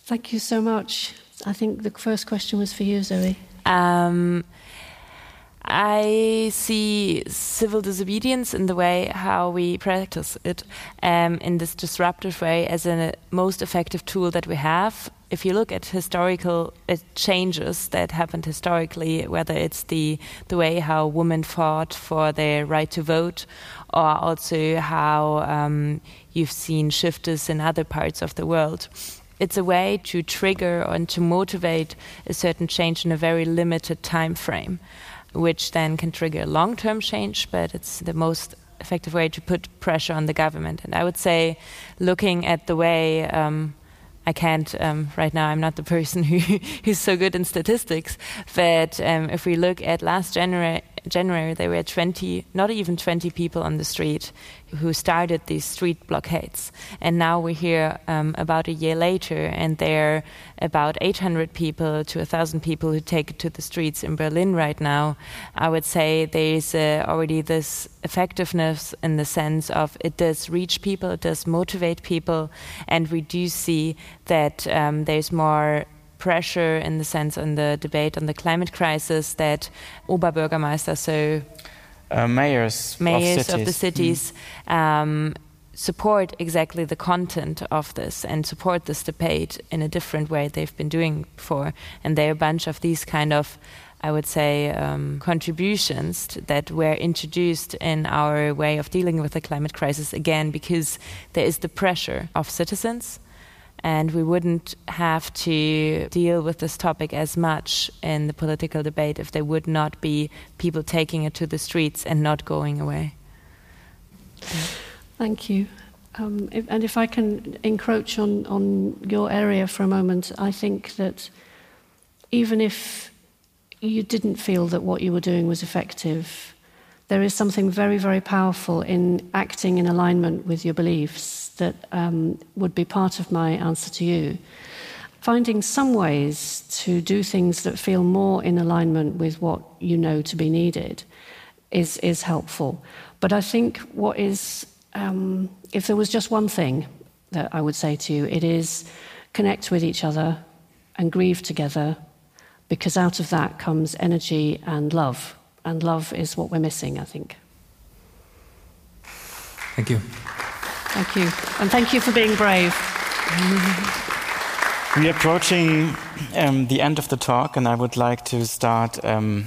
Thank you so much. I think the first question was for you, Zoe. Um, I see civil disobedience in the way how we practice it um, in this disruptive way as a most effective tool that we have. If you look at historical uh, changes that happened historically, whether it's the the way how women fought for their right to vote, or also how um, you've seen shifters in other parts of the world, it's a way to trigger and to motivate a certain change in a very limited time frame which then can trigger a long term change, but it's the most effective way to put pressure on the government. And I would say, looking at the way um, I can't um, right now. I'm not the person who who's so good in statistics. But um, if we look at last January, January, there were 20, not even 20 people on the street who started these street blockades. And now we're here um, about a year later, and there are about 800 people to 1,000 people who take it to the streets in Berlin right now. I would say there's uh, already this effectiveness in the sense of it does reach people, it does motivate people, and we do see that um, there's more pressure in the sense on the debate on the climate crisis that Oberbürgermeister, so uh, mayors, mayors of, of the cities, mm. um, support exactly the content of this and support this debate in a different way they've been doing before. And there are a bunch of these kind of I would say, um, contributions that were introduced in our way of dealing with the climate crisis again because there is the pressure of citizens and we wouldn't have to deal with this topic as much in the political debate if there would not be people taking it to the streets and not going away. Thank you. Um, if, and if I can encroach on, on your area for a moment, I think that even if you didn't feel that what you were doing was effective, there is something very, very powerful in acting in alignment with your beliefs that um, would be part of my answer to you. Finding some ways to do things that feel more in alignment with what you know to be needed is, is helpful. But I think what is, um, if there was just one thing that I would say to you, it is connect with each other and grieve together because out of that comes energy and love and love is what we're missing, I think. Thank you. Thank you. And thank you for being brave. We're approaching um, the end of the talk, and I would like to start um,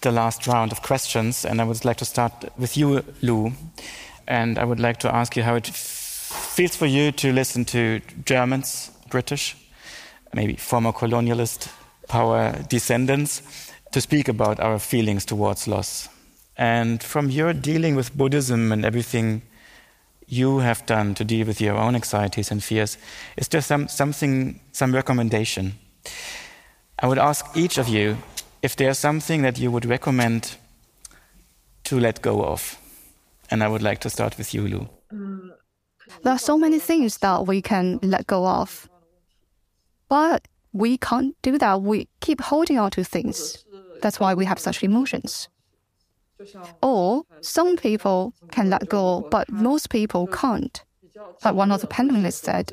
the last round of questions. And I would like to start with you, Lu. And I would like to ask you how it feels for you to listen to Germans, British, maybe former colonialist power descendants to speak about our feelings towards loss. And from your dealing with Buddhism and everything you have done to deal with your own anxieties and fears, is there some, something, some recommendation? I would ask each of you if there's something that you would recommend to let go of. And I would like to start with you, Lu. There are so many things that we can let go of. But we can't do that. We keep holding on to things. That's why we have such emotions. Or some people can let go, but most people can't. Like one of the panelists said,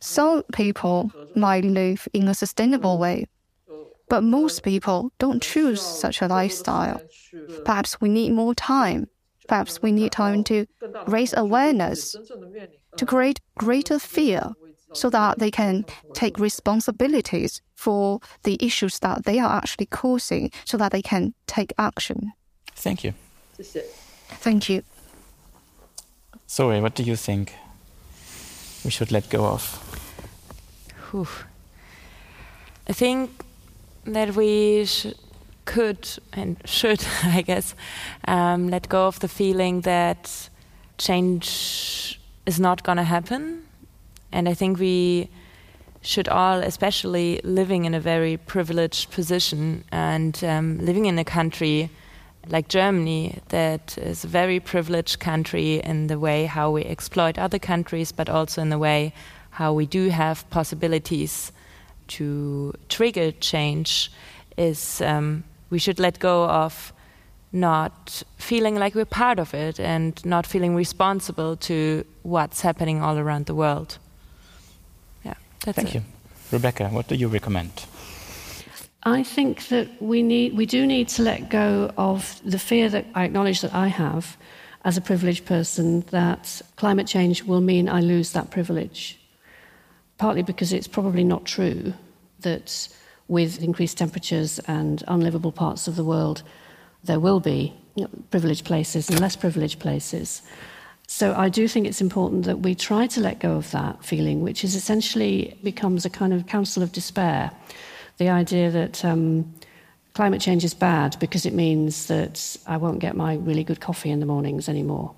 some people might live in a sustainable way, but most people don't choose such a lifestyle. Perhaps we need more time. Perhaps we need time to raise awareness, to create greater fear so that they can take responsibilities for the issues that they are actually causing so that they can take action. Thank you. Thank you. Zoe, what do you think we should let go of? Whew. I think that we sh- could and should, I guess, um, let go of the feeling that change is not going to happen. And I think we should all, especially living in a very privileged position and um, living in a country like Germany, that is a very privileged country in the way how we exploit other countries, but also in the way how we do have possibilities to trigger change, is um, we should let go of not feeling like we're part of it and not feeling responsible to what's happening all around the world. Yeah, that's Thank it. you. Rebecca, what do you recommend? I think that we need we do need to let go of the fear that I acknowledge that I have as a privileged person that climate change will mean I lose that privilege. Partly because it's probably not true that with increased temperatures and unlivable parts of the world, there will be privileged places and less privileged places. So I do think it's important that we try to let go of that feeling, which is essentially becomes a kind of counsel of despair. The idea that um, climate change is bad because it means that I won't get my really good coffee in the mornings anymore.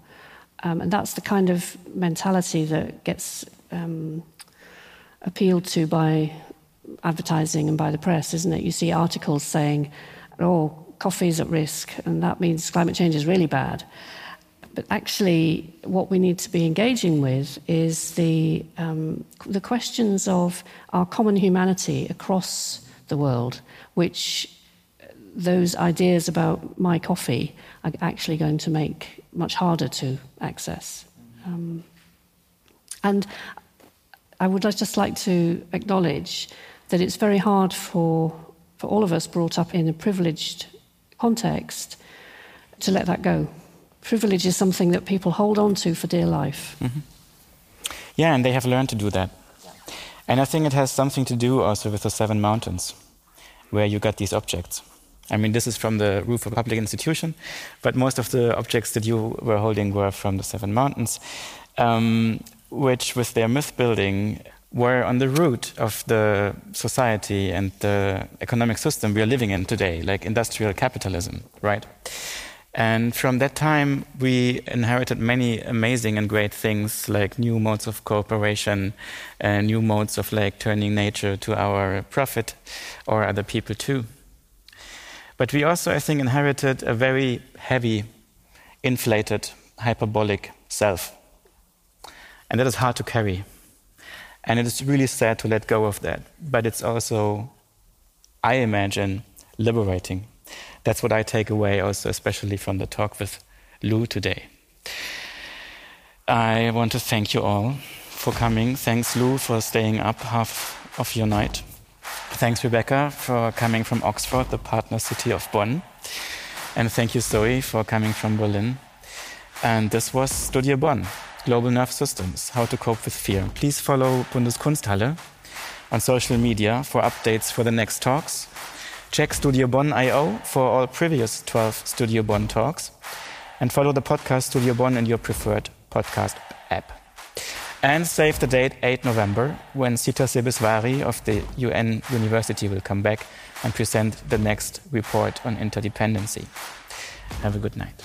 Um, and that's the kind of mentality that gets um, appealed to by advertising and by the press, isn't it? You see articles saying, oh, coffee is at risk, and that means climate change is really bad. But actually, what we need to be engaging with is the, um, the questions of our common humanity across the world, which those ideas about my coffee are actually going to make much harder to access. Um, and I would just like to acknowledge that it's very hard for, for all of us brought up in a privileged context to let that go. Privilege is something that people hold on to for dear life. Mm-hmm. Yeah, and they have learned to do that. And I think it has something to do also with the Seven Mountains, where you got these objects. I mean, this is from the roof of a public institution, but most of the objects that you were holding were from the Seven Mountains, um, which, with their myth building, were on the root of the society and the economic system we are living in today, like industrial capitalism, right? And from that time, we inherited many amazing and great things like new modes of cooperation, and new modes of like turning nature to our profit or other people too. But we also, I think, inherited a very heavy, inflated, hyperbolic self. And that is hard to carry. And it is really sad to let go of that. But it's also, I imagine, liberating. That's what I take away also, especially from the talk with Lu today. I want to thank you all for coming. Thanks, Lu, for staying up half of your night. Thanks, Rebecca, for coming from Oxford, the partner city of Bonn. And thank you, Zoe, for coming from Berlin. And this was Studio Bonn. Global Nerve Systems, How to Cope with Fear. Please follow Bundeskunsthalle on social media for updates for the next talks. Check Studio Bonn IO for all previous 12 Studio Bonn talks. And follow the podcast Studio Bonn in your preferred podcast app. And save the date 8 November when Zita Sebesvari of the UN University will come back and present the next report on interdependency. Have a good night.